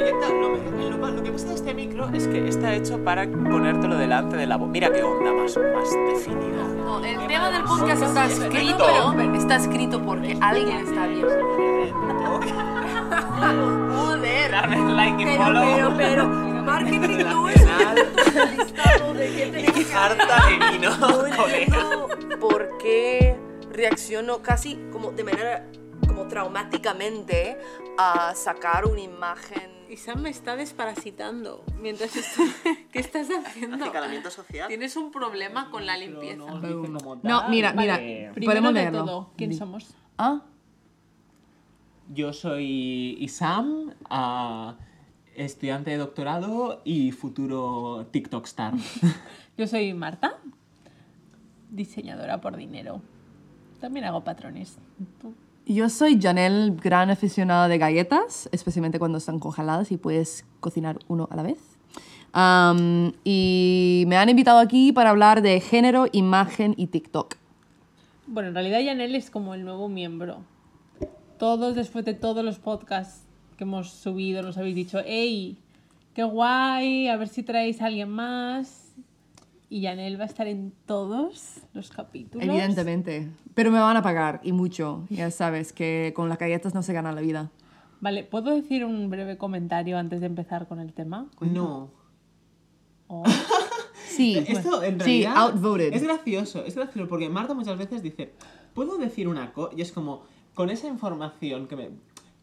proyecta. Lo, me- lo- lo que pasa de este micro es que está hecho para ponértelo delante de la voz. Mira qué onda más, más definida. No, el tema del podcast está escrito, está escrito porque alguien está viendo. Joder. Dale like y follow. pero, pero, marketing no es listado de que Harta de vino, por qué reacciono casi como de manera como traumáticamente a sacar una imagen. Y Sam me está desparasitando mientras estoy... ¿Qué estás haciendo? Acicalamiento social. Tienes un problema con la limpieza. No, mira, mira. Vale. Primero Podemos de leerlo. todo, ¿quién somos? Ah, Yo soy Isam, ah, estudiante de doctorado y futuro TikTok star. Yo soy Marta, diseñadora por dinero. También hago patrones. ¿Tú? Yo soy Janelle, gran aficionada de galletas, especialmente cuando están congeladas y puedes cocinar uno a la vez. Y me han invitado aquí para hablar de género, imagen y TikTok. Bueno, en realidad Yanel es como el nuevo miembro. Todos, después de todos los podcasts que hemos subido, nos habéis dicho, hey, qué guay, a ver si traéis a alguien más. Y Yanel va a estar en todos los capítulos. Evidentemente. Pero me van a pagar, y mucho. Ya sabes que con las galletas no se gana la vida. Vale, ¿puedo decir un breve comentario antes de empezar con el tema? No. O- Sí, Esto en sí, realidad outvoted. es gracioso, es gracioso porque Marta muchas veces dice, ¿puedo decir una cosa? Y es como, con esa información que me...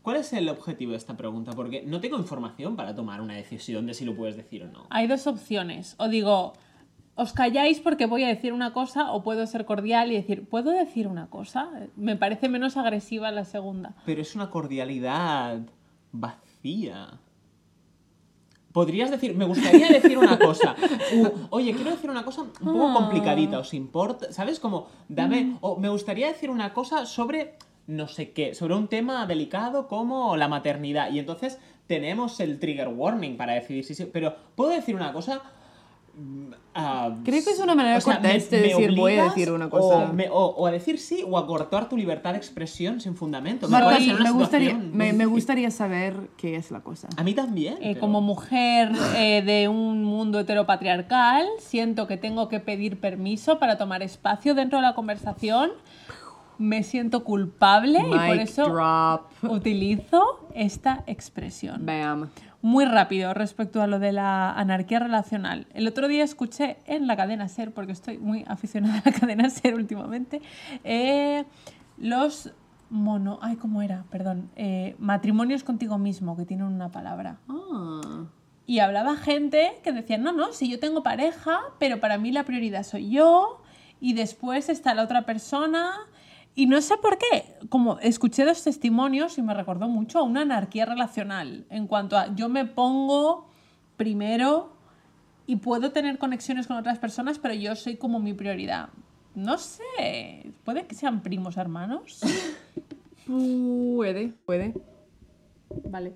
¿Cuál es el objetivo de esta pregunta? Porque no tengo información para tomar una decisión de si lo puedes decir o no. Hay dos opciones. O digo, os calláis porque voy a decir una cosa, o puedo ser cordial y decir, ¿puedo decir una cosa? Me parece menos agresiva la segunda. Pero es una cordialidad vacía. Podrías decir, me gustaría decir una cosa. U, Oye, quiero decir una cosa un poco complicadita, ¿os importa? ¿Sabes? Como, dame. O me gustaría decir una cosa sobre no sé qué, sobre un tema delicado como la maternidad. Y entonces tenemos el trigger warning para decidir si sí. Pero, ¿puedo decir una cosa? Ah, Creo que es una manera o sea, cortés ¿me- de decir, voy a decir una cosa. O, me- o- o a decir sí o a cortar tu libertad de expresión sin fundamento. Me me gustaría, me, gustaría saber qué es la cosa. A mí también. Eh, pero- Como mujer eh, de un mundo heteropatriarcal, siento que tengo que pedir permiso para tomar espacio dentro de la conversación. Me siento culpable y por Mic eso drop. utilizo esta expresión. Bam. Muy rápido respecto a lo de la anarquía relacional. El otro día escuché en la cadena Ser, porque estoy muy aficionada a la cadena Ser últimamente, eh, los mono... Ay, ¿cómo era? Perdón. eh, matrimonios contigo mismo, que tienen una palabra. Ah. Y hablaba gente que decía, no, no, si yo tengo pareja, pero para mí la prioridad soy yo y después está la otra persona. Y no sé por qué, como escuché dos testimonios y me recordó mucho a una anarquía relacional en cuanto a yo me pongo primero y puedo tener conexiones con otras personas, pero yo soy como mi prioridad. No sé, puede que sean primos hermanos. Puede, puede. Vale.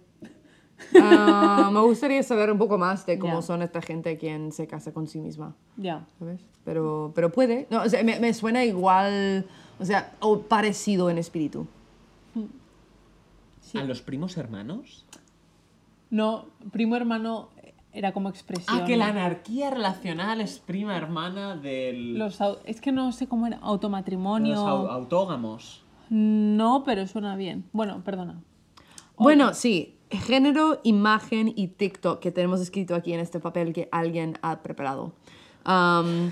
Ah, me gustaría saber un poco más de cómo Ya. son esta gente quien se casa con sí misma, Ya. ¿sabes? Pero, pero puede. No, o sea, me, me suena igual, o sea, o parecido en espíritu. Sí. ¿A los primos hermanos? No, primo hermano era como expresión. Ah, que la anarquía relacional es prima hermana del... Los es que no sé cómo era, de automatrimonio. los au- autógamos. No, pero suena bien. Bueno, perdona. Bueno, sí, género, imagen y TikTok que tenemos escrito aquí en este papel que alguien ha preparado. Am,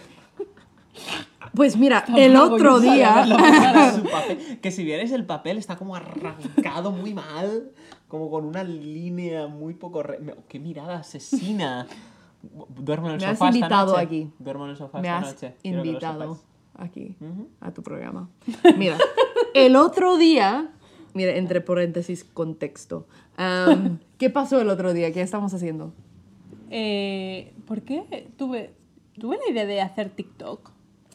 pues mira, el otro día... Papel- que si vierais el papel está como arrancado muy mal, como con una línea muy poco... re- ¡Qué mirada asesina! Duermo en el Me has sofá esta invitado noche. aquí. Duermo en el sofá Me esta has noche. Invitado aquí a tu programa. Mira, el otro día, mira, entre paréntesis, contexto. ¿Qué pasó el otro día? ¿Qué estamos haciendo? Eh, ¿Por qué tuve, tuve la idea de hacer TikTok?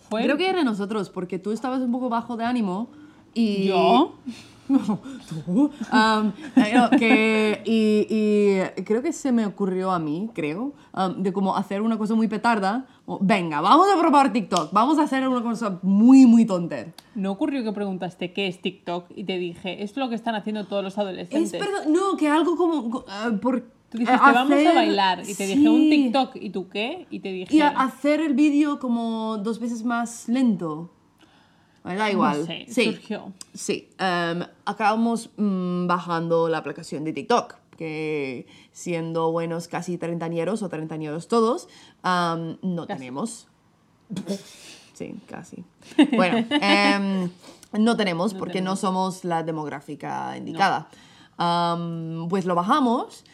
Fue Creo que era nosotros, porque tú estabas un poco bajo de ánimo y... ¿Yo? No, tú. Am, eh, no, que, y, y creo que se me ocurrió a mí, creo, am, de como hacer una cosa muy petarda. Venga, vamos a probar TikTok, vamos a hacer una cosa muy, muy tonter. ¿No ocurrió que preguntaste qué es TikTok? Y te dije, es lo que están haciendo todos los adolescentes. Es verdad, no, que algo como... por, Tú dijiste, Eh, vamos a hacer- bailar. Y te dije, un sí. TikTok. ¿Y tú qué? Y te dije, Y hacer el vídeo como dos veces más lento. Me da igual. sé, sí. surgió. Sí. em, acabamos mm, bajando la aplicación de TikTok. Que siendo buenos casi treintañeros o treintañeros todos, am, no Casi. tenemos. Sí, casi. Bueno, em, no tenemos porque no somos la demográfica indicada. Am, pues lo bajamos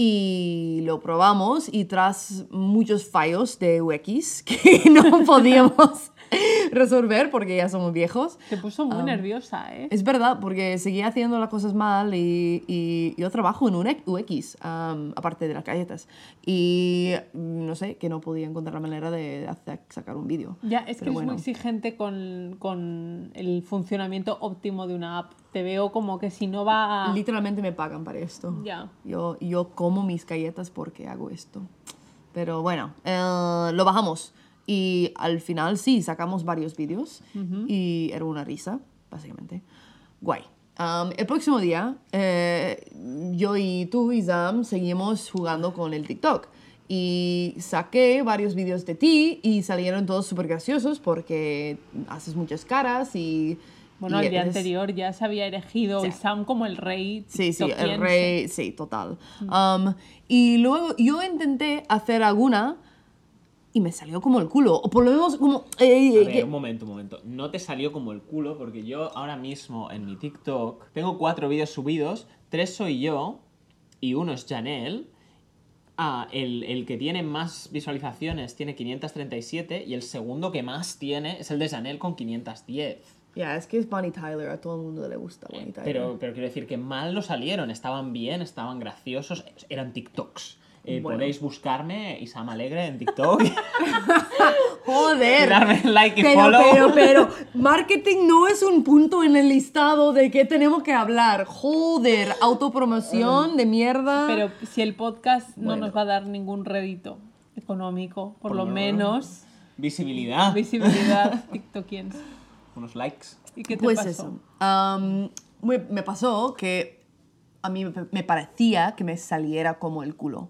y lo probamos y tras muchos fallos de UX que no podíamos resolver porque ya somos viejos. te puso muy nerviosa, ¿eh? Es verdad, porque seguía haciendo las cosas mal y, y yo trabajo en un UX, am, aparte de las galletas. Y mm, no sé, que no podía encontrar la manera de hacer- sacar un vídeo. Ya, es que Pero es bueno. muy exigente con, con el funcionamiento óptimo de una app. Te veo como que si no va a... Literalmente me pagan para esto. Ya. Yo, yo como mis galletas porque hago esto. Pero bueno, eh, lo bajamos. Y al final sí, sacamos varios vídeos. Y era una risa, básicamente. Guay. Um, el próximo día, eh, yo y tú y Zam seguimos jugando con el TikTok. Y saqué varios vídeos de ti y salieron todos súper graciosos porque haces muchas caras y... Bueno, y el día eres- anterior ya se había elegido Sí. Sam como el rey Sí, sí, el rey, sí, total. Um, y luego yo intenté hacer alguna y me salió como el culo. O por lo menos como... eh, A ver, que- un momento, un momento. No te salió como el culo porque yo ahora mismo en mi TikTok tengo cuatro vídeos subidos, tres soy yo y uno es Janelle. Ah, el, el que tiene más visualizaciones tiene 537 y el segundo que más tiene es el de Janelle con 510. Ya, es que es Bonnie Tyler, a todo el mundo le gusta Bonnie Tyler. Pero, pero quiero decir que mal no salieron, estaban bien, estaban graciosos, eran TikToks. Eh, Bueno. Podéis buscarme Isam Alegre en TikTok ¡Joder! darme like y Pero, follow. pero, pero, marketing no es un punto en el listado de qué tenemos que hablar. Joder, autopromoción de mierda. Pero si el podcast no nos va a dar ningún rédito económico, por lo menos Visibilidad. visibilidad tiktokiense. Unos likes. ¿Y qué te Pues pasó? eso. Me, me pasó que a mí me parecía que me saliera como el culo.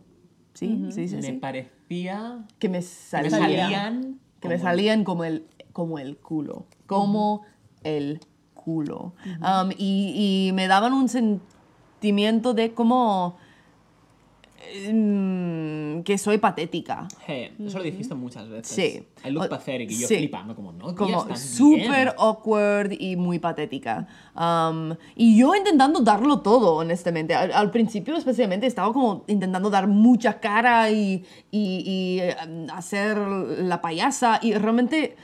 ¿Sí? ¿Se dice Me así? parecía Que me me salían que me salían como el, como el culo. Como el culo. Um, y, y me daban un sentimiento de como... mm, que soy patética. Hey, eso lo dijiste muchas veces. Sí. I look pathetic y yo sí. flipando como no, como súper bien". awkward y muy patética. Um, y yo intentando darlo todo, honestamente. Al, al principio especialmente estaba como intentando dar mucha cara y, y- y, eh, hacer la payasa y realmente,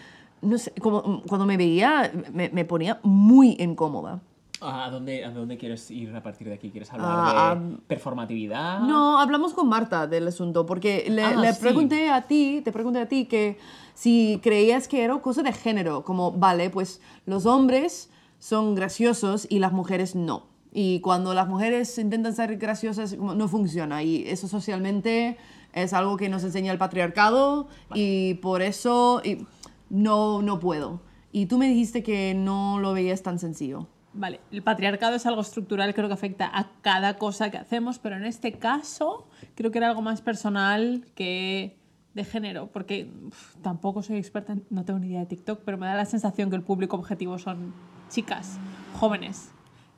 no sé, como cuando me veía me, me ponía muy incómoda. ¿A dónde, ¿A dónde quieres ir a partir de aquí? ¿Quieres hablar Ah, de performatividad? No, hablamos con Marta del asunto, porque le, Ah, le sí. pregunté a ti, te pregunté a ti que si creías que era cosa de género, como, vale, pues los hombres son graciosos y las mujeres no. Y cuando las mujeres intentan ser graciosas, no funciona. Y eso socialmente es algo que nos enseña el patriarcado y por eso y no, no puedo. Y tú me dijiste que no lo veías tan sencillo. Vale, el patriarcado es algo estructural, creo que afecta a cada cosa que hacemos, pero en este caso creo que era algo más personal que de género, porque tampoco soy experta, en- no tengo ni idea de TikTok, pero me da la sensación que el público objetivo son chicas, jóvenes,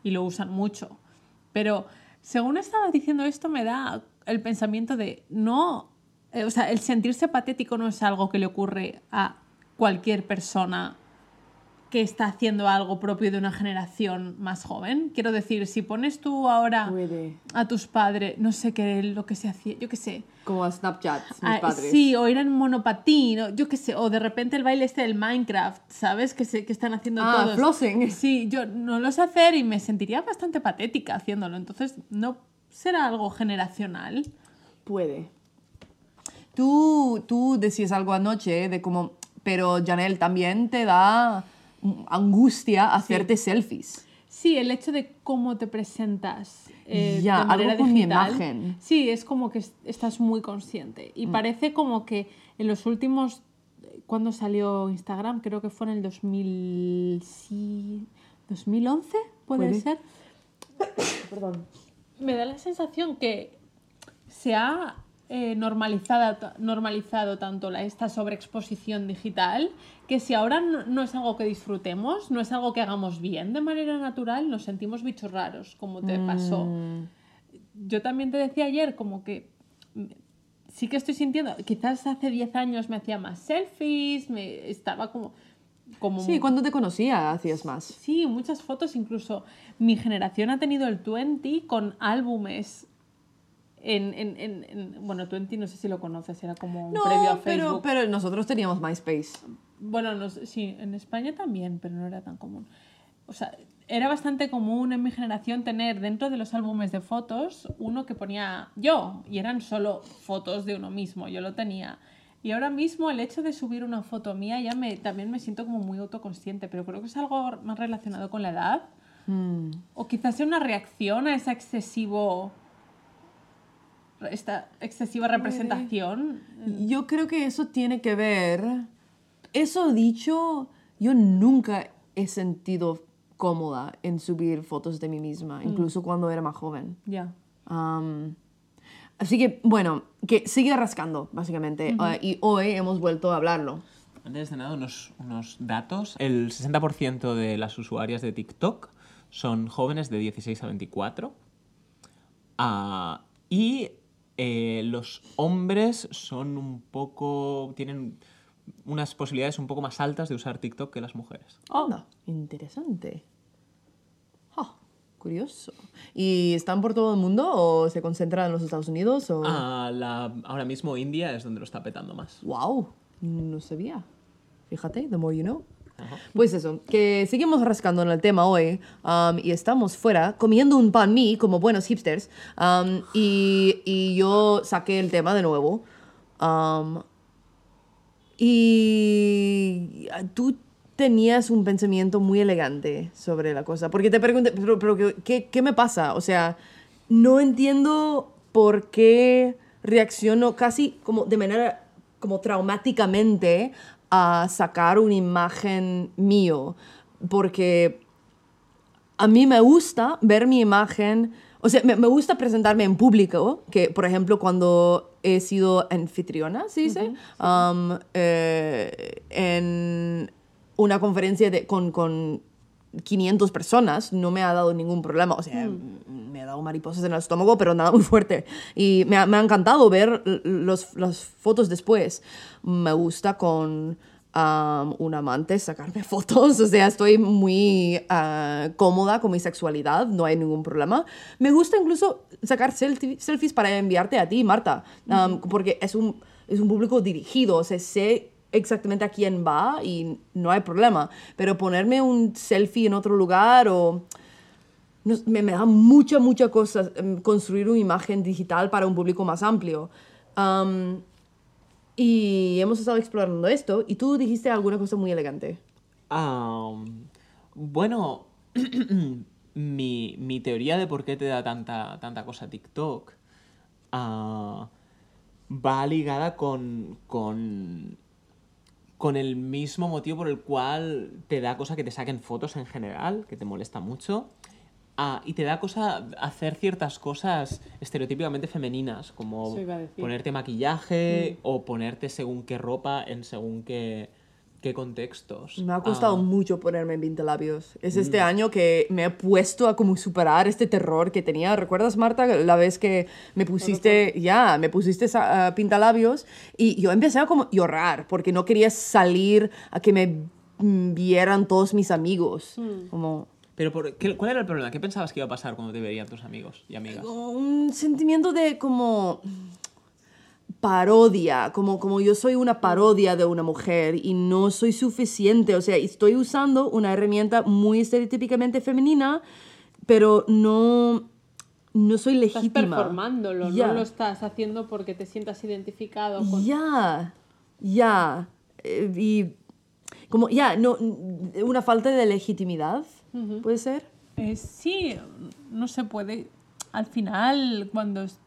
y lo usan mucho. Pero según estabas diciendo esto, me da el pensamiento de no, eh, o sea, el sentirse patético no es algo que le ocurre a cualquier persona que está haciendo algo propio de una generación más joven. Quiero decir, si pones tú ahora Puede. a tus padres, no sé qué, lo que se hacía, yo qué sé. Como a Snapchat, mis Ah, padres. sí, o ir en monopatín, o yo qué sé, o de repente el baile este del Minecraft, ¿sabes? Que, se, que están haciendo Ah, todos. flossing. Sí, yo no lo sé hacer y me sentiría bastante patética haciéndolo. Entonces, ¿no será algo generacional? Puede. Tú, tú decías algo anoche de como, pero Janelle también te da angustia hacerte selfies. Sí, el hecho de cómo te presentas eh, Ya, de algo con mi imagen. Sí, es como que es- estás muy consciente. Mm. Y parece como que en los últimos. ¿Cuándo salió Instagram? Creo que fue en el 2000, sí, 2011, puede, Puede. ser. Perdón. Me da la sensación que se ha eh, normalizado, normalizado tanto la, esta sobreexposición digital que si ahora no, no es algo que disfrutemos, no es algo que hagamos bien de manera natural, nos sentimos bichos raros, como te pasó. Yo también te decía ayer como que mm, sí que estoy sintiendo, quizás hace 10 años me hacía más selfies, me estaba como... como Sí, cuando te conocía hacías más. Sí, muchas fotos, incluso mi generación ha tenido el 20 con álbumes en, en, en, en- bueno, 20 no sé si lo conoces, era como un No, previo a pero, Facebook. pero nosotros teníamos MySpace. Bueno, no sí, en España también, pero no era tan común. O sea, era bastante común en mi generación tener dentro de los álbumes de fotos uno que ponía yo, y eran solo fotos de uno mismo, yo lo tenía. Y ahora mismo el hecho de subir una foto mía ya me, también me siento como muy autoconsciente, pero creo que es algo más relacionado con la edad. Mm. O quizás sea una reacción a esa excesivo esta excesiva representación. Yo creo que eso tiene que ver. Eso dicho, yo nunca he sentido cómoda en subir fotos de mí misma, incluso cuando era más joven. Ya. Am, así que, bueno, que sigue rascando, básicamente. Ah, y hoy hemos vuelto a hablarlo. Antes de nada, unos, unos datos. El 60% de las usuarias de TikTok son jóvenes de 16 a 24. Ah, y eh, los hombres son un poco. tienen unas posibilidades un poco más altas de usar TikTok que las mujeres. Anda, interesante. Ah, curioso. ¿Y están por todo el mundo o se concentran en los Estados Unidos? O... Ah, la- ahora mismo India es donde lo está petando más. Wow, no sabía. Fíjate, the more you know. Pues eso, que seguimos rascando en el tema hoy um, y estamos fuera comiendo un pan mí como buenos hipsters um, y, y yo saqué el tema de nuevo. Um, y tú tenías un pensamiento muy elegante sobre la cosa. Porque te pregunté, pero, pero ¿qué- ¿qué, ¿qué me pasa? O sea, no entiendo por qué reacciono casi como de manera como traumáticamente a sacar una imagen mío. Porque a mí me gusta ver mi imagen, o sea, me, me gusta presentarme en público, que por ejemplo cuando he sido anfitriona, ¿se dice? Um, eh, en una conferencia de, con, con 500 personas, no me ha dado ningún problema, o sea, me ha dado mariposas en el estómago, pero nada muy fuerte. Y me ha, me ha encantado ver los, las fotos después. Me gusta con um, un amante sacarme fotos, o sea, estoy muy ah, cómoda con mi sexualidad, no hay ningún problema. Me gusta incluso sacar selfie- selfies para enviarte a ti, Marta, um, porque es un, es un público dirigido, o sea, sé exactamente a quién va y no hay problema, pero ponerme un selfie en otro lugar o... me, da mucha, mucha cosa em, construir una imagen digital para un público más amplio. Y hemos estado explorando esto y tú dijiste alguna cosa muy elegante. Bueno, mi, mi teoría de por qué te da tanta, tanta cosa TikTok ah, va ligada con, con el mismo motivo por el cual te da cosa que te saquen fotos en general, que te molesta mucho. Ah, y te da cosa hacer ciertas cosas estereotípicamente femeninas, como ponerte maquillaje o ponerte según qué ropa en según qué, qué contextos. Me ha costado Ah, mucho ponerme en pintalabios. Es este año que me he puesto a como superar este terror que tenía. ¿Recuerdas, Marta, la vez que me pusiste, ya, me pusiste ah, pintalabios? Y yo empecé a como llorar porque no quería salir a que me mm, vieran todos mis amigos. Como Pero por, ¿qué- ¿cuál era el problema? ¿Qué pensabas que iba a pasar cuando te verían tus amigos y amigas? un sentimiento de como parodia, como, como yo soy una parodia de una mujer y no soy suficiente, o sea, estoy usando una herramienta muy estereotípicamente femenina, pero no, no soy Estás legítima. performándolo, Ya. no lo estás haciendo porque te sientas identificado con... Ya, ya. Eh, y como, ya, no, una falta de legitimidad, ¿puede ser? Eh, sí, no se puede. Al final, cuando es-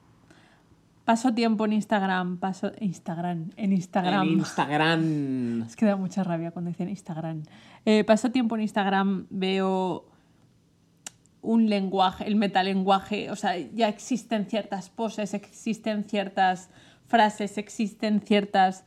paso tiempo en Instagram, paso Instagram, en Instagram. En Instagram. Es que da mucha rabia cuando dicen Instagram. Eh, paso tiempo en Instagram, veo un lenguaje, el metalenguaje, o sea, ya existen ciertas poses, existen ciertas frases, existen ciertas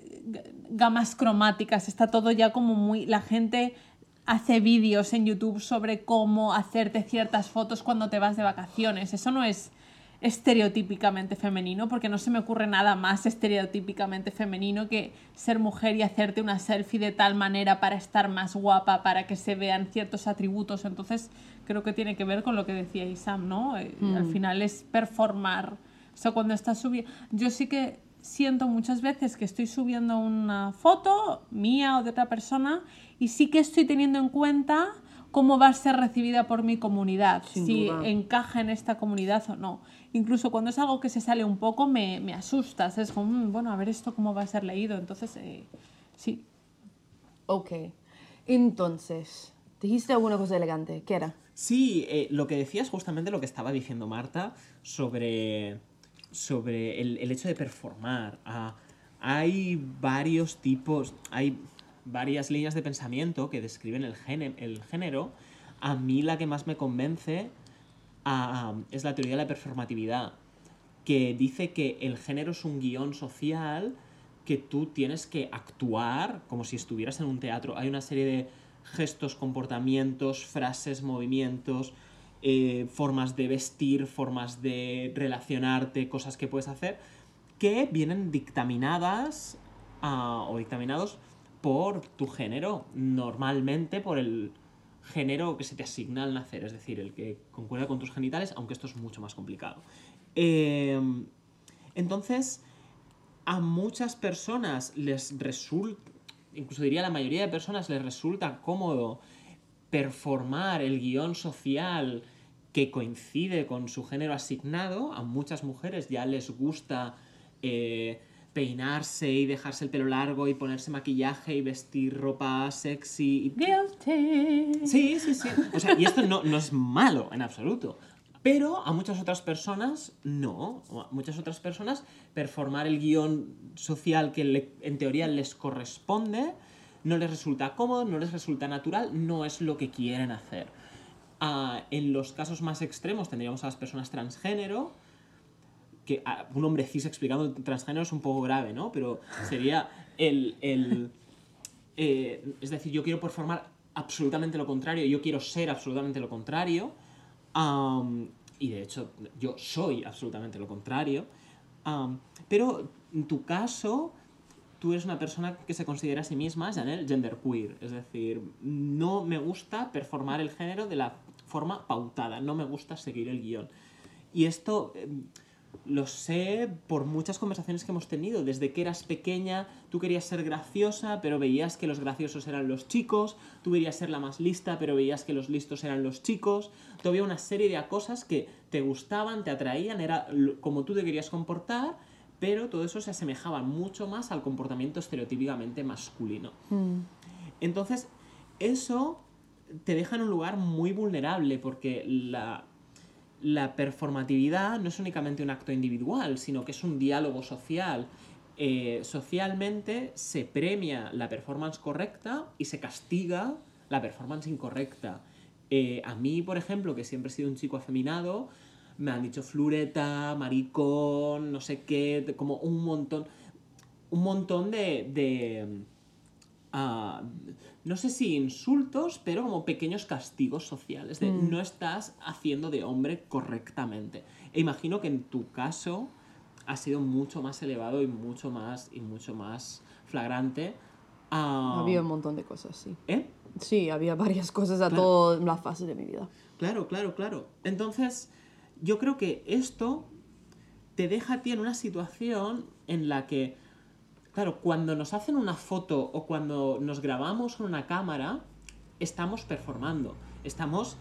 eh, gamas cromáticas, está todo ya como muy... La gente hace vídeos en YouTube sobre cómo hacerte ciertas fotos cuando te vas de vacaciones. Eso no es estereotípicamente femenino, porque no se me ocurre nada más estereotípicamente femenino que ser mujer y hacerte una selfie de tal manera para estar más guapa, para que se vean ciertos atributos. Entonces, creo que tiene que ver con lo que decía Isam, ¿no? Eh, Al final es performar. O sea, cuando estás subiendo... Yo sí que siento muchas veces que estoy subiendo una foto mía o de otra persona y sí que estoy teniendo en cuenta cómo va a ser recibida por mi comunidad, Sin si duda. encaja en esta comunidad o no. Incluso cuando es algo que se sale un poco me, me asusta, es como, "Mm, bueno, a ver esto cómo va a ser leído. Entonces, eh, sí. Ok. Entonces, dijiste alguna cosa elegante. ¿Qué era? Sí, eh, lo que decías justamente lo que estaba diciendo Marta sobre, sobre el, el hecho de performar. Ah, hay varios tipos, hay varias líneas de pensamiento que describen el, el género. A mí la que más me convence es la teoría de la performatividad, que dice que el género es un guion social que tú tienes que actuar como si estuvieras en un teatro. Hay una serie de gestos, comportamientos, frases, movimientos, eh, formas de vestir, formas de relacionarte, cosas que puedes hacer, que vienen dictaminadas ah, o dictaminados por tu género, normalmente por el género que se te asigna al nacer, es decir, el que concuerda con tus genitales, aunque esto es mucho más complicado. Eh, entonces, a muchas personas les resulta, incluso diría a la mayoría de personas les resulta cómodo performar el guion social que coincide con su género asignado. A muchas mujeres ya les gusta eh, peinarse y dejarse el pelo largo y ponerse maquillaje y vestir ropa sexy. y- Guilty. Sí, sí, sí. O sea, y esto no, no es malo en absoluto. Pero a muchas otras personas no. A muchas otras personas performar el guion social que le- en teoría les corresponde no les resulta cómodo, no les resulta natural, no es lo que quieren hacer. Ah, en los casos más extremos tendríamos a las personas transgénero, que un hombre cis explicando transgénero es un poco grave, ¿no? Pero sería el... el eh, es decir, yo quiero performar absolutamente lo contrario, yo quiero ser absolutamente lo contrario, y de hecho yo soy absolutamente lo contrario, am, pero en tu caso, tú eres una persona que se considera a sí misma, Janel, genderqueer, es decir, no me gusta performar el género de la forma pautada, no me gusta seguir el guion. Y esto... em, lo sé por muchas conversaciones que hemos tenido. Desde que eras pequeña, tú querías ser graciosa, pero veías que los graciosos eran los chicos. Tú querías ser la más lista, pero veías que los listos eran los chicos. Tú había una serie de cosas que te gustaban, te atraían, era como tú te querías comportar, pero todo eso se asemejaba mucho más al comportamiento estereotípicamente masculino. Entonces, eso te deja en un lugar muy vulnerable porque la, la performatividad no es únicamente un acto individual, sino que es un diálogo social. Eh, socialmente se premia la performance correcta y se castiga la performance incorrecta. Eh, a mí, por ejemplo, que siempre he sido un chico afeminado, me han dicho flureta, maricón, no sé qué, como un montón, un montón de, de ah, no sé si insultos, pero como pequeños castigos sociales, de no estás haciendo de hombre correctamente. E imagino que en tu caso ha sido mucho más elevado y mucho más, y mucho más flagrante. Ah, Había un montón de cosas, sí. ¿Eh? Sí, había varias cosas a Claro. todas las fases de mi vida. Claro, claro, claro. Entonces, yo creo que esto te deja a ti en una situación en la que, claro, cuando nos hacen una foto o cuando nos grabamos con una cámara, estamos performando, estamos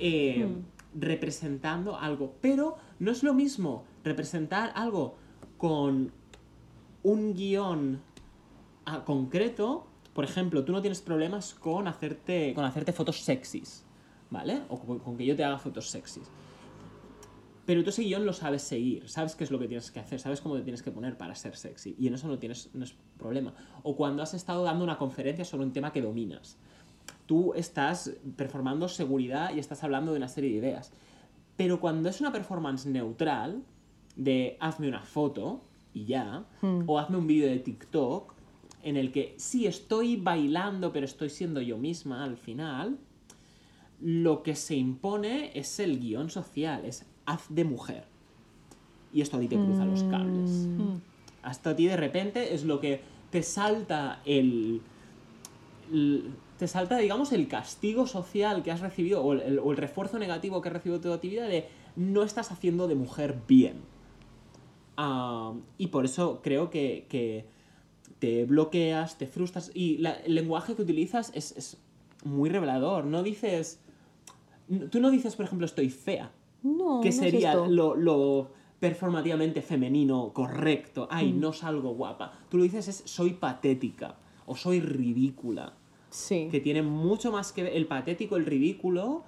eh, representando algo. Pero no es lo mismo representar algo con un guion ah, concreto, por ejemplo, tú no tienes problemas con hacerte, con hacerte fotos sexys, ¿vale? O con, con que yo te haga fotos sexys. Pero tú ese guion lo sabes seguir, sabes qué es lo que tienes que hacer, sabes cómo te tienes que poner para ser sexy. Y en eso no tienes no es problema. O cuando has estado dando una conferencia sobre un tema que dominas. tú estás performando seguridad y estás hablando de una serie de ideas. Pero cuando es una performance neutral, de hazme una foto y ya, o hazme un vídeo de TikTok, en el que sí estoy bailando, pero estoy siendo yo misma al final, lo que se impone es el guion social, es haz de mujer. Y esto a ti te cruza los cables. Hasta a ti de repente es lo que te salta el, el- te salta, digamos, el castigo social que has recibido o el, o el refuerzo negativo que has recibido toda tu vida de no estás haciendo de mujer bien. Ah, y por eso creo que, que te bloqueas, te frustras y la- el lenguaje que utilizas es, es muy revelador. No dices... Tú no dices, por ejemplo, estoy fea No, que no es sería esto. lo, lo performativamente femenino correcto. Ay, Mm. no salgo guapa. Tú lo dices es soy patética o soy ridícula. Sí. Que tiene mucho más que ver el patético, el ridículo.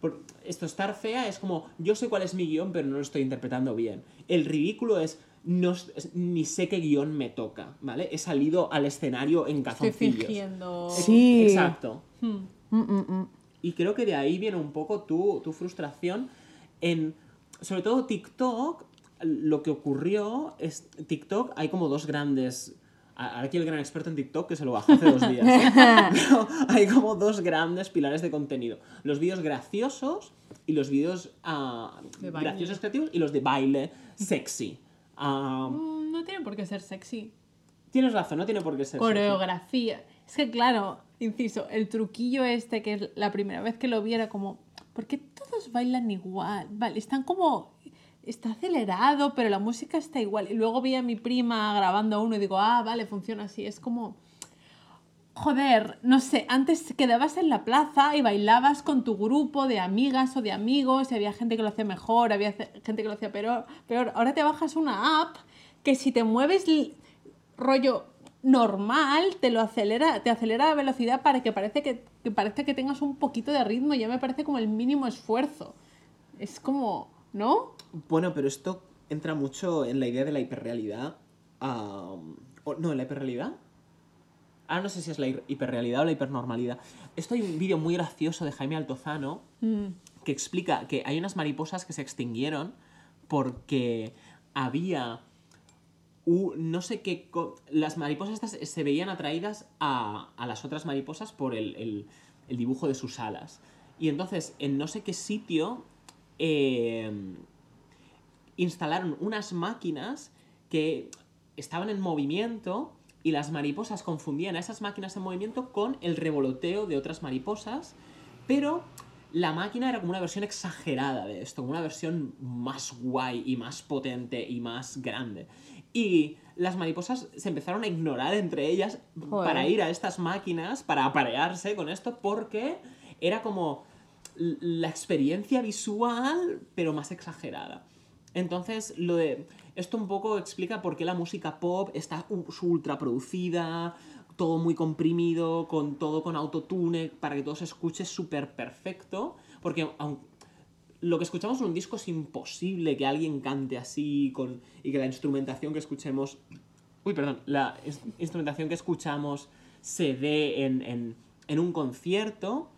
por- esto, estar fea es como yo sé cuál es mi guion, pero no lo estoy interpretando bien. El ridículo es no ni sé qué guion me toca, ¿vale? He salido al escenario en Estoy calzoncillos. fingiendo. Sí. Exacto. Hmm. Mm, mm, mm. Y creo que de ahí viene un poco tu, tu frustración en, sobre todo TikTok, lo que ocurrió es, TikTok hay como dos grandes, a- aquí el gran experto en TikTok que se lo bajó hace dos días, ¿eh? Pero hay como dos grandes pilares de contenido, los vídeos graciosos y los vídeos ah, graciosos creativos y los de baile sexy. Ah, Mm, No tiene por qué ser sexy. tienes razón, no tiene por qué ser sexy. Coreografía. Es que claro, inciso, el truquillo este que es la primera vez que lo viera como, ¿por qué todos bailan igual? Vale, están como, está acelerado, pero la música está igual. Y luego vi a mi prima grabando uno y digo, ah, vale, funciona así. Es como, joder, no sé, antes quedabas en la plaza y bailabas con tu grupo de amigas o de amigos y había gente que lo hacía mejor, había gente que lo hacía peor. peor. Ahora te bajas una app que si te mueves rollo normal, te lo acelera, te acelera la velocidad para que parece que, que parece que tengas un poquito de ritmo, ya me parece como el mínimo esfuerzo. Es como, ¿no? Bueno, pero esto entra mucho en la idea de la hiperrealidad. o- no, en la hiperrealidad. Ah, no sé si es la hi- hiperrealidad o la hipernormalidad. Esto hay un vídeo muy gracioso de Jaime Altozano que explica que hay unas mariposas que se extinguieron porque había no sé qué... Las mariposas estas se veían atraídas a, a las otras mariposas por el, el- dibujo de sus alas. Y entonces, en no sé qué sitio, eh, instalaron unas máquinas que estaban en movimiento y las mariposas confundían a esas máquinas en movimiento con el revoloteo de otras mariposas, pero la máquina era como una versión exagerada de esto, como una versión más guay y más potente y más grande. Y las mariposas se empezaron a ignorar entre ellas Joder. para ir a estas máquinas, para aparearse con esto, porque era como la experiencia visual, pero más exagerada. Entonces, lo de. Esto un poco explica por qué la música pop está ultra producida, todo muy comprimido, con todo con autotune, para que todo se escuche súper perfecto. Porque aun- lo que escuchamos en un disco es imposible que alguien cante así y que la instrumentación que escuchemos. Uy, perdón. La ins- instrumentación que escuchamos se dé en- en un concierto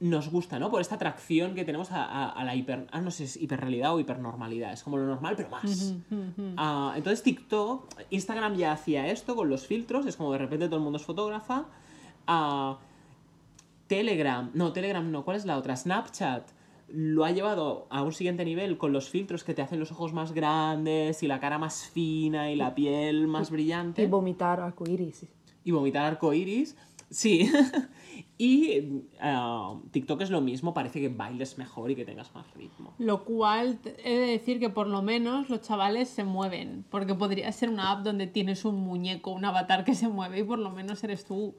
nos gusta, ¿no? Por esta atracción que tenemos a, a- a la hiper... Ah, no sé es hiperrealidad o hipernormalidad. Es como lo normal, pero más. Ah, entonces TikTok, Instagram ya hacía esto con los filtros. Es como de repente todo el mundo es fotógrafa. Ah, Telegram, no, Telegram no, ¿cuál es la otra? Snapchat lo ha llevado a un siguiente nivel con los filtros que te hacen los ojos más grandes y la cara más fina y la piel más brillante Y vomitar arcoíris. y vomitar arcoiris. Sí. y ah, TikTok es lo mismo, parece que bailes mejor y que tengas más ritmo. Lo cual he de decir que por lo menos los chavales se mueven, porque podría ser una app donde tienes un muñeco, un avatar que se mueve y por lo menos eres tú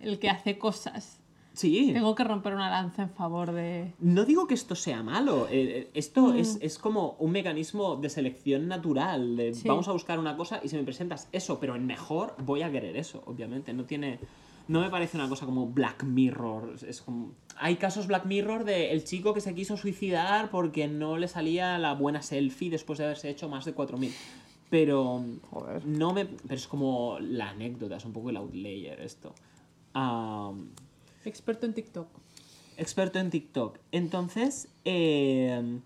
el que hace cosas. Sí. Tengo que romper una lanza en favor de... No digo que esto sea malo, eh, esto es, es como un mecanismo de selección natural, de Sí. vamos a buscar una cosa y si me presentas eso, pero en mejor, voy a querer eso, obviamente, no tiene... No me parece una cosa como Black Mirror, es como... Hay casos Black Mirror de el chico que se quiso suicidar porque no le salía la buena selfie después de haberse hecho más de 4.000. Pero Joder. no me... Pero es como la anécdota, es un poco el outlayer esto. Experto en TikTok. experto en TikTok. Entonces, eh,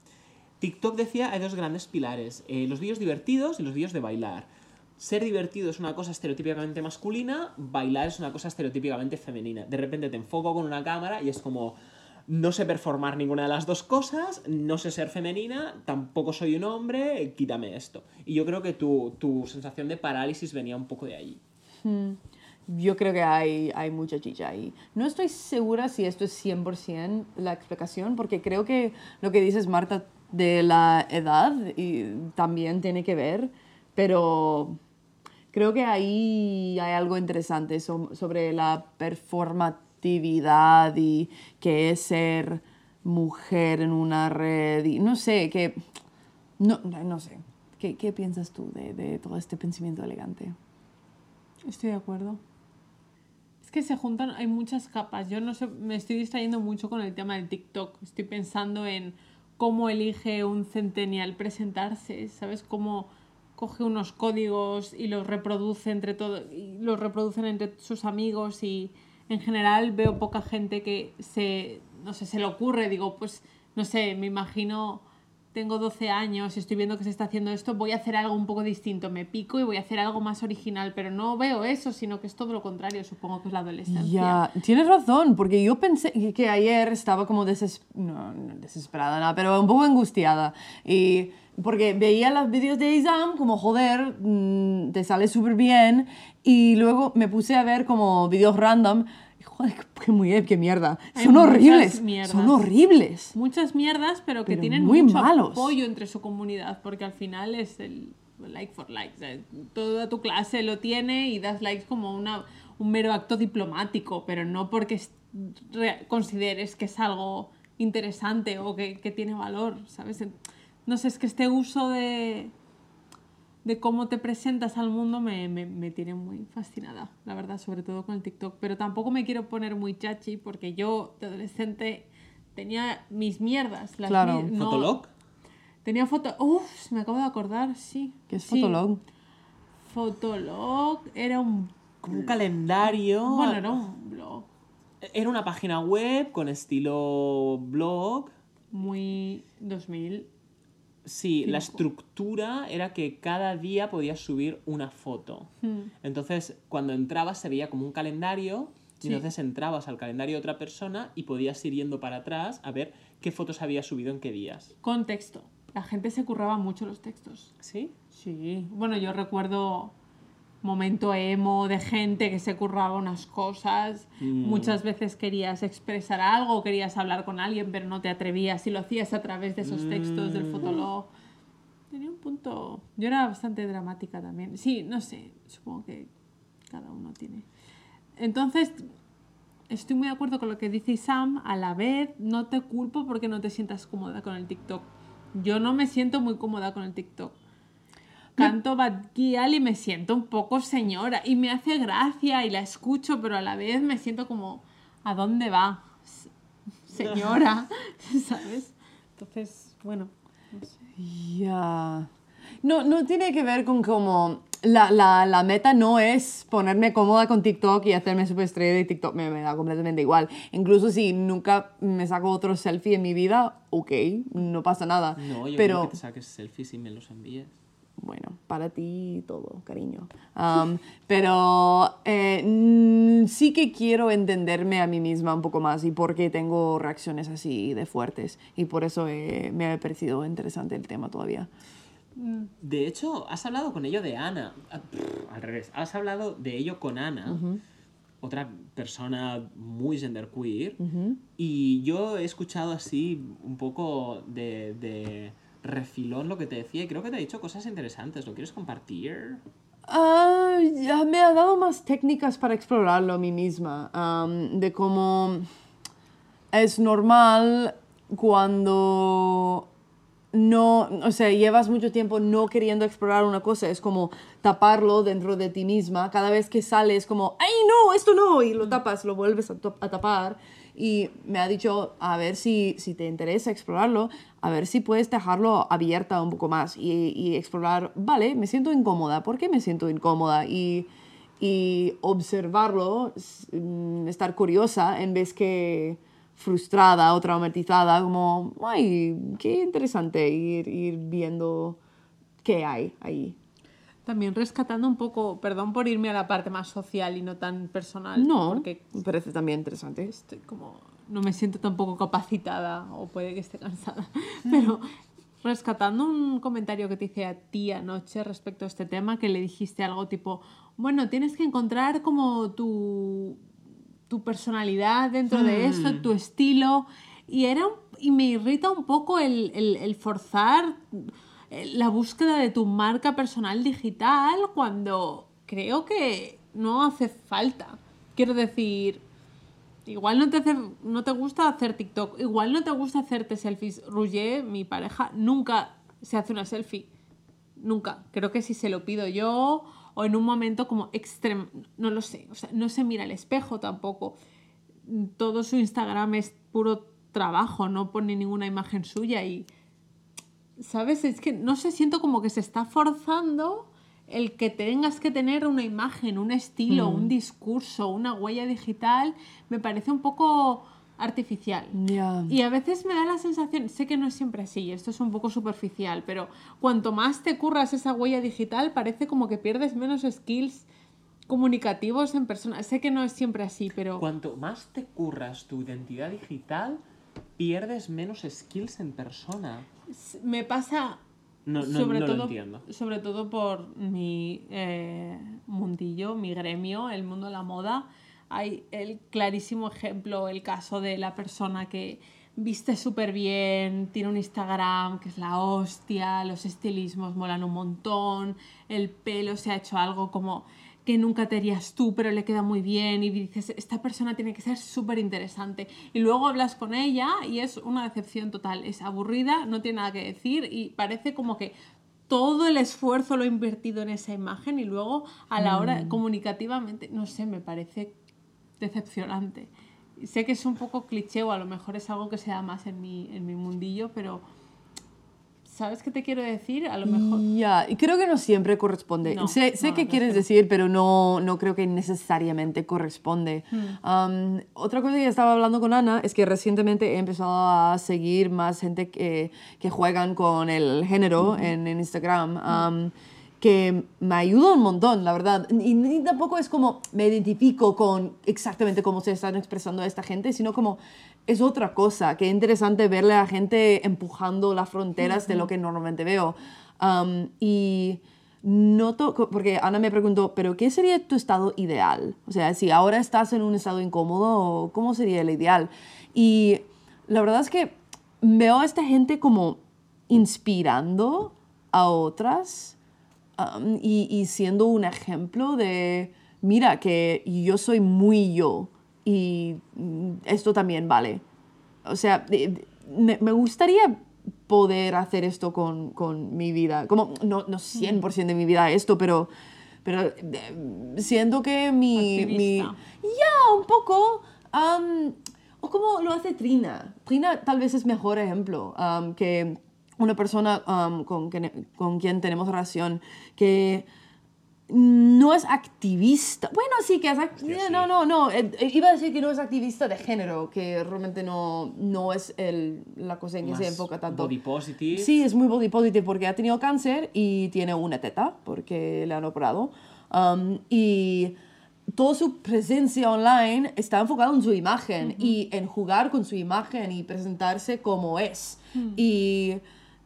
TikTok decía hay dos grandes pilares, eh, los vídeos divertidos y los vídeos de bailar. Ser divertido es una cosa estereotípicamente masculina, bailar es una cosa estereotípicamente femenina. De repente te enfoco con una cámara y es como, no sé performar ninguna de las dos cosas, no sé ser femenina, tampoco soy un hombre, quítame esto. Y yo creo que tu, tu sensación de parálisis venía un poco de ahí. Yo creo que hay, hay mucha chicha ahí. No estoy segura si esto es 100% la explicación, porque creo que lo que dices, Marta, de la edad y también tiene que ver, pero creo que ahí hay algo interesante so- sobre la performatividad y qué es ser mujer en una red. Y no sé, que... No, no sé. ¿Qué, qué piensas tú de, de todo este pensamiento elegante? Estoy de acuerdo. Es que se juntan, hay muchas capas. Yo no sé, me estoy distrayendo mucho con el tema del TikTok. Estoy pensando en cómo elige un centennial presentarse, ¿sabes? Cómo coge unos códigos y los reproduce entre todo, y los reproducen entre sus amigos y en general veo poca gente que se, no sé, se le ocurre, digo, pues, no sé, me imagino tengo 12 años y estoy viendo que se está haciendo esto, voy a hacer algo un poco distinto, me pico y voy a hacer algo más original, pero no veo eso, sino que es todo lo contrario, supongo que es la adolescencia. Ya, tienes razón, porque yo pensé que- ayer estaba como deses- no, no desesperada, nada, pero un poco angustiada. Y porque veía los vídeos de Exam como, joder, mm, te sale súper bien. Y luego me puse a ver como vídeos random. Joder, qué, muy, qué mierda. Hay Son horribles. mierdas. Son horribles. Muchas mierdas, pero que Pero tienen muy mucho malos. apoyo entre su comunidad, porque al final es el like for like. o sea, toda tu clase lo tiene y das likes como una, un mero acto diplomático, pero no porque es- re- consideres que es algo interesante o que, que tiene valor, ¿sabes? No sé, es que este uso de, de cómo te presentas al mundo me, me, me tiene muy fascinada, la verdad, sobre todo con el TikTok. Pero tampoco me quiero poner muy chachi porque yo de adolescente tenía mis mierdas. Las Claro. mi- no- ¿Fotolog? Tenía foto... Uf, me acabo de acordar, sí. ¿Qué es Sí. Fotolog? Fotolog era un... Como un calendario. Bueno, era un blog Era una página web con estilo blog. muy 2000. Sí, la estructura era que cada día podías subir una foto. Hmm. Entonces, cuando entrabas se veía como un calendario. Y entonces entrabas al calendario de otra persona y podías ir yendo para atrás a ver qué fotos había subido en qué días. Con texto. La gente se curraba mucho los textos. ¿Sí? Sí, bueno, yo recuerdo momento emo de gente que se curraba unas cosas. Muchas veces querías expresar algo, querías hablar con alguien, pero no te atrevías y lo hacías a través de esos textos del fotolog. Tenía un punto. Yo era bastante dramática también. Sí, no sé, supongo que cada uno tiene. Entonces, estoy muy de acuerdo con lo que dice Sam. A la vez, no te culpo porque no te sientas cómoda con el TikTok. Yo no me siento muy cómoda con el TikTok. Canto Bad Gyal y me siento un poco señora. Y me hace gracia y la escucho, pero a la vez me siento como, ¿a dónde va? Señora, ¿sabes? Entonces, bueno, no sé. Ya. No, no tiene que ver con como... La, la, la meta no es ponerme cómoda con TikTok y hacerme superestrella de TikTok. Me, me da completamente igual. Incluso si nunca me saco otro selfie en mi vida, ok, no pasa nada. No, yo Pero creo que te saques selfies y me los envíes. Bueno, para ti todo, cariño. Um, pero eh, mm, sí que quiero entenderme a mí misma un poco más y por qué tengo reacciones así de fuertes. Y por eso eh, me ha parecido interesante el tema todavía. De hecho, has hablado con ello de Ana. Ah, Al revés, has hablado de ello con Ana, otra persona muy genderqueer. Y yo he escuchado así un poco de, de refilón lo que te decía y creo que te ha dicho cosas interesantes. ¿Lo quieres compartir? Ah, ya me ha dado más técnicas para explorarlo a mí misma, de cómo es normal cuando no, o sea, llevas mucho tiempo no queriendo explorar una cosa, es como taparlo dentro de ti misma, cada vez que sales como, ¡ay no, esto no! Y lo tapas, lo vuelves a tapar. Y me ha dicho, a ver si, si te interesa explorarlo, a ver si puedes dejarlo abierta un poco más y, y explorar, vale, me siento incómoda, ¿por qué me siento incómoda? Y, y observarlo, mm, estar curiosa en vez que frustrada o traumatizada, como, ay, qué interesante ir, ir viendo qué hay ahí. También rescatando un poco, perdón por irme a la parte más social y no tan personal. No, Porque me parece también interesante. estoy como no me siento tampoco capacitada o puede que esté cansada pero rescatando un comentario que te hice a ti anoche respecto a este tema que le dijiste algo tipo bueno tienes que encontrar como tu tu personalidad dentro de esto tu estilo y era y me irrita un poco el, el- el forzar la búsqueda de tu marca personal digital cuando creo que no hace falta quiero decir Igual no te, hace- no te gusta hacer TikTok, igual no te gusta hacerte selfies. Rouget, mi pareja, nunca se hace una selfie. Nunca. Creo que si se lo pido yo o en un momento como extremo, no lo sé. O sea, no se mira al espejo tampoco. Todo su Instagram es puro trabajo, no pone ninguna imagen suya y... ¿Sabes? Es que no sé, siento como que se está forzando el que tengas que tener una imagen, un estilo, un discurso, una huella digital, me parece un poco artificial. Ya. Y a veces me da la sensación, sé que no es siempre así, esto es un poco superficial, pero cuanto más te curras esa huella digital, parece como que pierdes menos skills comunicativos en persona. Sé que no es siempre así, pero... Cuanto más te curras tu identidad digital, pierdes menos skills en persona. Me pasa No, no, sobre no todo, lo entiendo. Sobre todo por mi eh, mundillo, mi gremio, el mundo de la moda. Hay el clarísimo ejemplo, el caso de la persona que viste súper bien, tiene un Instagram que es la hostia, los estilismos molan un montón, el pelo se ha hecho algo como que nunca te harías tú, pero le queda muy bien y dices, esta persona tiene que ser súper interesante. Y luego hablas con ella y es una decepción total, es aburrida, no tiene nada que decir y parece como que todo el esfuerzo lo he invertido en esa imagen y luego a la hora comunicativamente, no sé, me parece decepcionante. Sé que es un poco cliché o a lo mejor es algo que se da más en mi, en mi mundillo, pero ¿sabes qué te quiero decir? A lo mejor... Ya, y creo que no siempre corresponde. No, sé sé no, qué no, quieres decir, pero no, no creo que necesariamente corresponde. Hmm. Um, otra cosa que estaba hablando con Ana es que recientemente he empezado a seguir más gente que, que juegan con el género en, en Instagram. um, que me ayuda un montón, la verdad. Y, ni tampoco es como me identifico con exactamente cómo se están expresando esta gente, sino como es otra cosa. Qué interesante verle a gente empujando las fronteras de lo que normalmente veo. Um, y noto, porque Ana me preguntó, pero ¿qué sería tu estado ideal? O sea, si ahora estás en un estado incómodo, ¿cómo sería el ideal? Y la verdad es que veo a esta gente como inspirando a otras um, y, y siendo un ejemplo de, mira, que yo soy muy yo y mm, esto también vale. O sea, me, me gustaría poder hacer esto con, con mi vida. Como, no, no 100% de mi vida esto, pero, pero siento que mi... mi ya, un poco. am, o como lo hace Trina. Trina tal vez es mejor ejemplo am, que una persona am, con, quien, con quien tenemos relación que no es activista. Bueno, sí que es activista. sí. No, no, no. eh, eh, iba a decir que no es activista de género, que realmente no, no es el, la cosa en que se Más enfoca tanto. Body positive. Sí, es muy body positive porque ha tenido cáncer y tiene una teta porque le han operado. Um, y toda su presencia online está enfocada en su imagen y en jugar con su imagen y presentarse como es. y, y,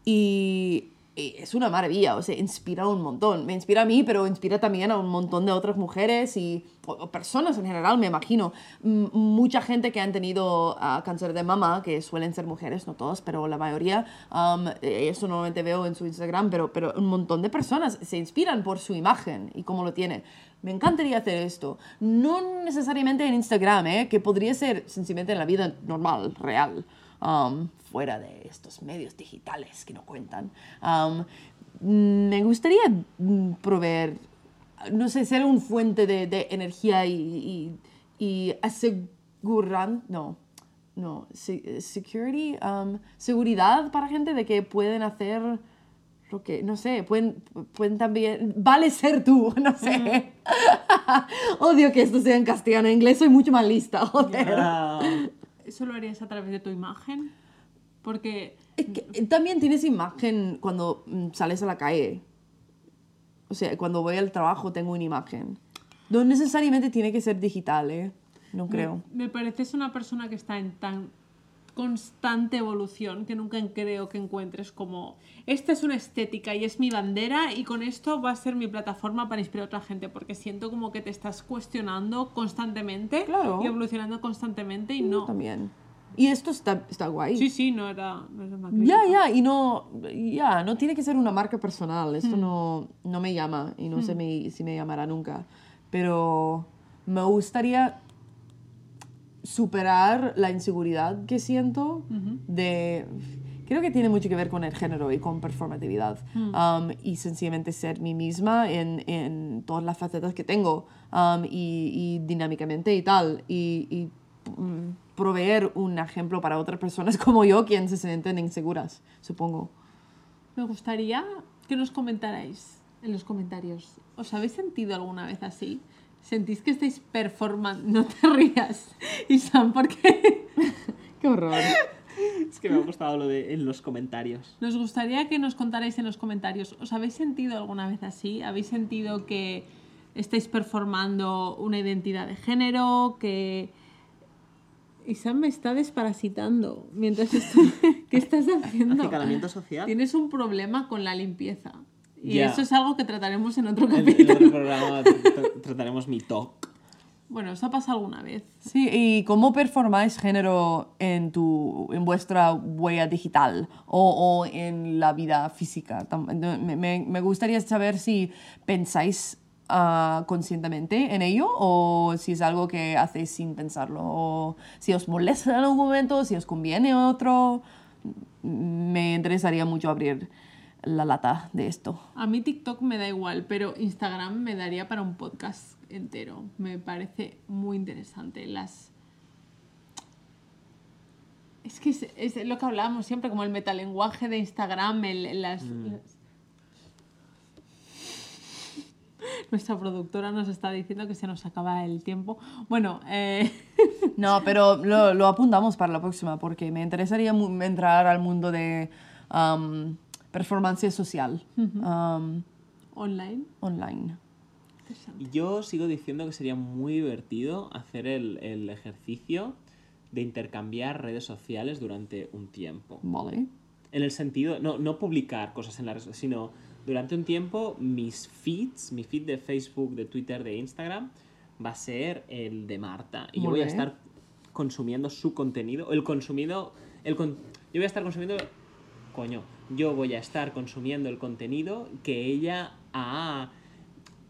y es una maravilla, o sea, inspira un montón. Me inspira a mí, pero inspira también a un montón de otras mujeres y o- o personas en general, me imagino. M- mucha gente que han tenido ah, cáncer de mama, que suelen ser mujeres, no todas, pero la mayoría, um, eso normalmente veo en su Instagram, pero, pero un montón de personas se inspiran por su imagen y cómo lo tiene. Me encantaría hacer esto. No necesariamente en Instagram, ¿eh? que podría ser sencillamente en la vida normal, real, um, fuera de estos medios digitales que no cuentan. Um, mm, me gustaría mm, proveer, no sé, ser un fuente de, de energía y, y, y asegurar, no, no, se- security, um, seguridad para gente de que pueden hacer lo que, no sé, pueden, pueden también, vale ser tú, no sé. Odio que esto sea en castellano, en inglés soy mucho más lista, joder. Ah, ¿Eso lo harías a través de tu imagen? Porque Es que también tienes imagen cuando mm, sales a la calle. O sea, cuando voy al trabajo tengo una imagen. No necesariamente tiene que ser digital, ¿eh? No creo. me pareces una persona que está en tan constante evolución que nunca creo que encuentres como esta es una estética y es mi bandera y con esto va a ser mi plataforma para inspirar a otra gente porque siento como que te estás cuestionando constantemente Claro. y evolucionando constantemente y Yo no También. Y esto está, está guay. sí sí no era, no era una Ya, ya, y no, ya, no tiene que ser una marca personal. Esto no, no me llama y no sé me- si me llamará nunca. Pero me gustaría superar la inseguridad que siento de... Creo que tiene mucho que ver con el género y con performatividad. Um, y sencillamente ser mí misma en, en todas las facetas que tengo um, y, y dinámicamente y tal. Y, y, mm, proveer un ejemplo para otras personas como yo, quien se sienten inseguras, supongo. me gustaría que nos comentarais en los comentarios ¿os habéis sentido alguna vez así? ¿Sentís que estáis performando? no te rías y Sam ¿por qué? ¡Qué horror! es que me ha gustado lo de en los comentarios. Nos gustaría que nos contarais en los comentarios, ¿os habéis sentido alguna vez así? ¿Habéis sentido que estáis performando una identidad de género? Que... Isam me está desparasitando mientras estoy... ¿Qué estás haciendo? Acicalamiento social. Tienes un problema con la limpieza. Y Ya. eso es algo que trataremos en otro En, en capítulo. otro programa tra- tra- trataremos mi talk. Bueno, ¿os ha pasado alguna vez? Sí, ¿y cómo performáis género en, tu, en vuestra huella digital o, o en la vida física? Me, me- me gustaría saber si pensáis ah, conscientemente en ello o si es algo que hacéis sin pensarlo o si os molesta en algún momento, si os conviene otro. Me interesaría mucho abrir la lata de esto. A mí TikTok me da igual, pero Instagram me daría para un podcast entero. Me parece muy interesante. Las... Es que es, es lo que hablábamos siempre, como el metalenguaje de Instagram, el, las, las- Nuestra productora nos está diciendo que se nos acaba el tiempo. Bueno, eh, No, pero lo, lo apuntamos para la próxima porque me interesaría entrar al mundo de um, performance social um, online. online. Yo sigo diciendo que sería muy divertido hacer el, el ejercicio de intercambiar redes sociales durante un tiempo. Vale. En el sentido, no, no publicar cosas en las redes, sino durante un tiempo mis feeds, mi feed de Facebook, de Twitter, de Instagram, va a ser el de Marta. Y yo voy a estar consumiendo su contenido, el consumido, el con- yo voy a estar consumiendo, coño, yo voy a estar consumiendo el contenido que ella ha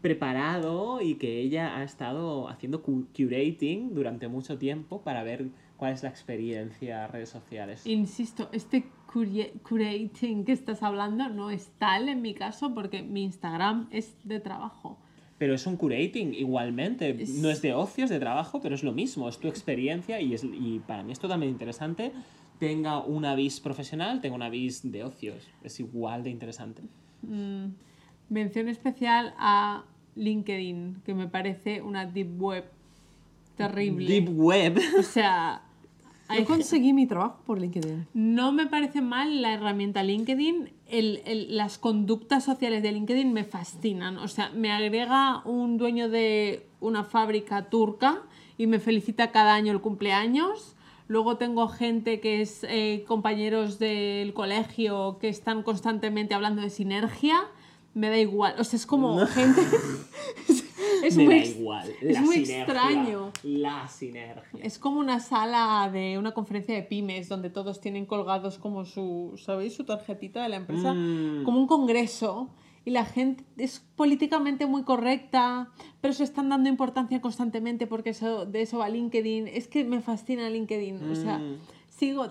preparado y que ella ha estado haciendo cu- curating durante mucho tiempo para ver cuál es la experiencia redes sociales. Insisto, este curating que estás hablando no es tal en mi caso porque mi Instagram es de trabajo. Pero es un curating igualmente. No es de ocio, es de trabajo, pero es lo mismo. Es tu experiencia y, es, y para mí es totalmente interesante. Tenga un avis profesional, tenga un avis de ocio. Es, igual de interesante. Mm, mención especial a LinkedIn, que me parece una deep web terrible. Deep Web. O sea, Yo conseguí mi trabajo por LinkedIn. No me parece mal la herramienta LinkedIn. El- el- las conductas sociales de LinkedIn me fascinan. O sea, me agrega un dueño de una fábrica turca y me felicita cada año el cumpleaños. Luego tengo gente que es eh, compañeros del colegio que están constantemente hablando de sinergia. Me da igual. O sea, es como gente... es Me muy, da igual. es La muy sinergia. extraño. La sinergia. Es como una sala de una conferencia de pymes donde todos tienen colgados como su, ¿sabéis? Su tarjetita de la empresa, Mm. como un congreso. Y la gente es políticamente muy correcta, pero se están dando importancia constantemente porque eso, de eso va LinkedIn. Es que me fascina LinkedIn. O sea, Mm. sigo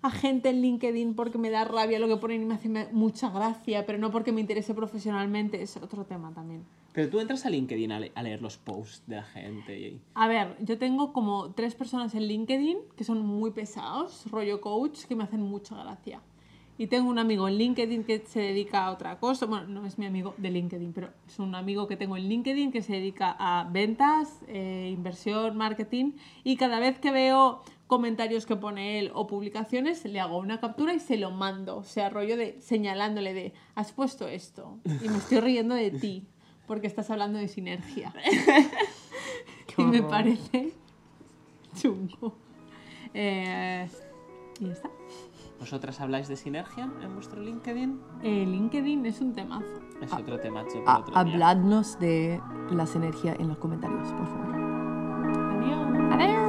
a gente en LinkedIn porque me da rabia lo que ponen y me hace mucha gracia, pero no porque me interese profesionalmente. Es otro tema también. Pero tú entras a LinkedIn a, le- a leer los posts de la gente. Y... A ver, yo tengo como tres personas en LinkedIn que son muy pesados, rollo coach, que me hacen mucha gracia. Y tengo un amigo en LinkedIn que se dedica a otra cosa. Bueno, no es mi amigo de LinkedIn, pero es un amigo que tengo en LinkedIn que se dedica a ventas, eh, inversión, marketing. Y cada vez que veo comentarios que pone él o publicaciones, le hago una captura y se lo mando. O sea, rollo de señalándole de, has puesto esto y me estoy riendo de ti porque estás hablando de sinergia. y me parece chungo. Eh, y ya está. ¿Vosotras habláis de sinergia en vuestro LinkedIn? Eh, LinkedIn es un temazo. Es ah, otro temazo. Por a, ah, otro habladnos de la sinergia en los comentarios, por favor. Adiós. Adiós.